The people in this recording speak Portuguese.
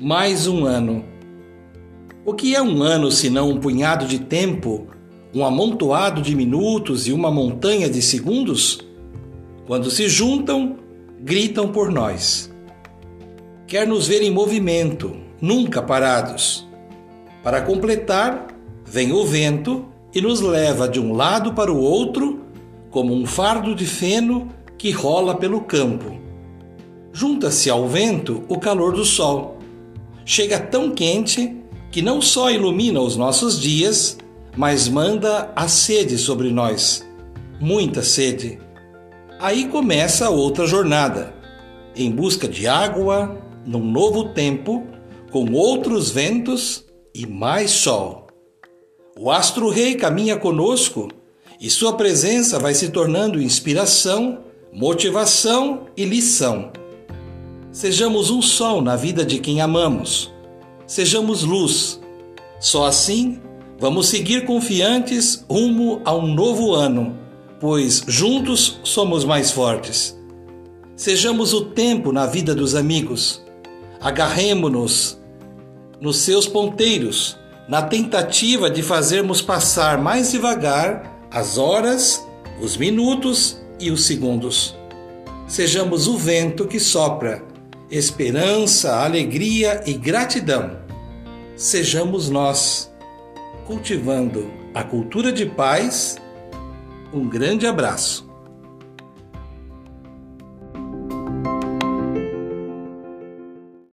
mais um ano. O que é um ano senão um punhado de tempo, um amontoado de minutos e uma montanha de segundos? Quando se juntam, gritam por nós. Quer nos ver em movimento, nunca parados. Para completar, vem o vento e nos leva de um lado para o outro, como um fardo de feno que rola pelo campo. Junta-se ao vento o calor do sol chega tão quente que não só ilumina os nossos dias, mas manda a sede sobre nós. Muita sede. Aí começa outra jornada, em busca de água, num novo tempo, com outros ventos e mais sol. O astro-rei caminha conosco e sua presença vai se tornando inspiração, motivação e lição. Sejamos um sol na vida de quem amamos. Sejamos luz. Só assim vamos seguir confiantes rumo a um novo ano, pois juntos somos mais fortes. Sejamos o tempo na vida dos amigos. Agarremo-nos nos seus ponteiros, na tentativa de fazermos passar mais devagar as horas, os minutos e os segundos. Sejamos o vento que sopra esperança, alegria e gratidão. Sejamos nós cultivando a cultura de paz. Um grande abraço.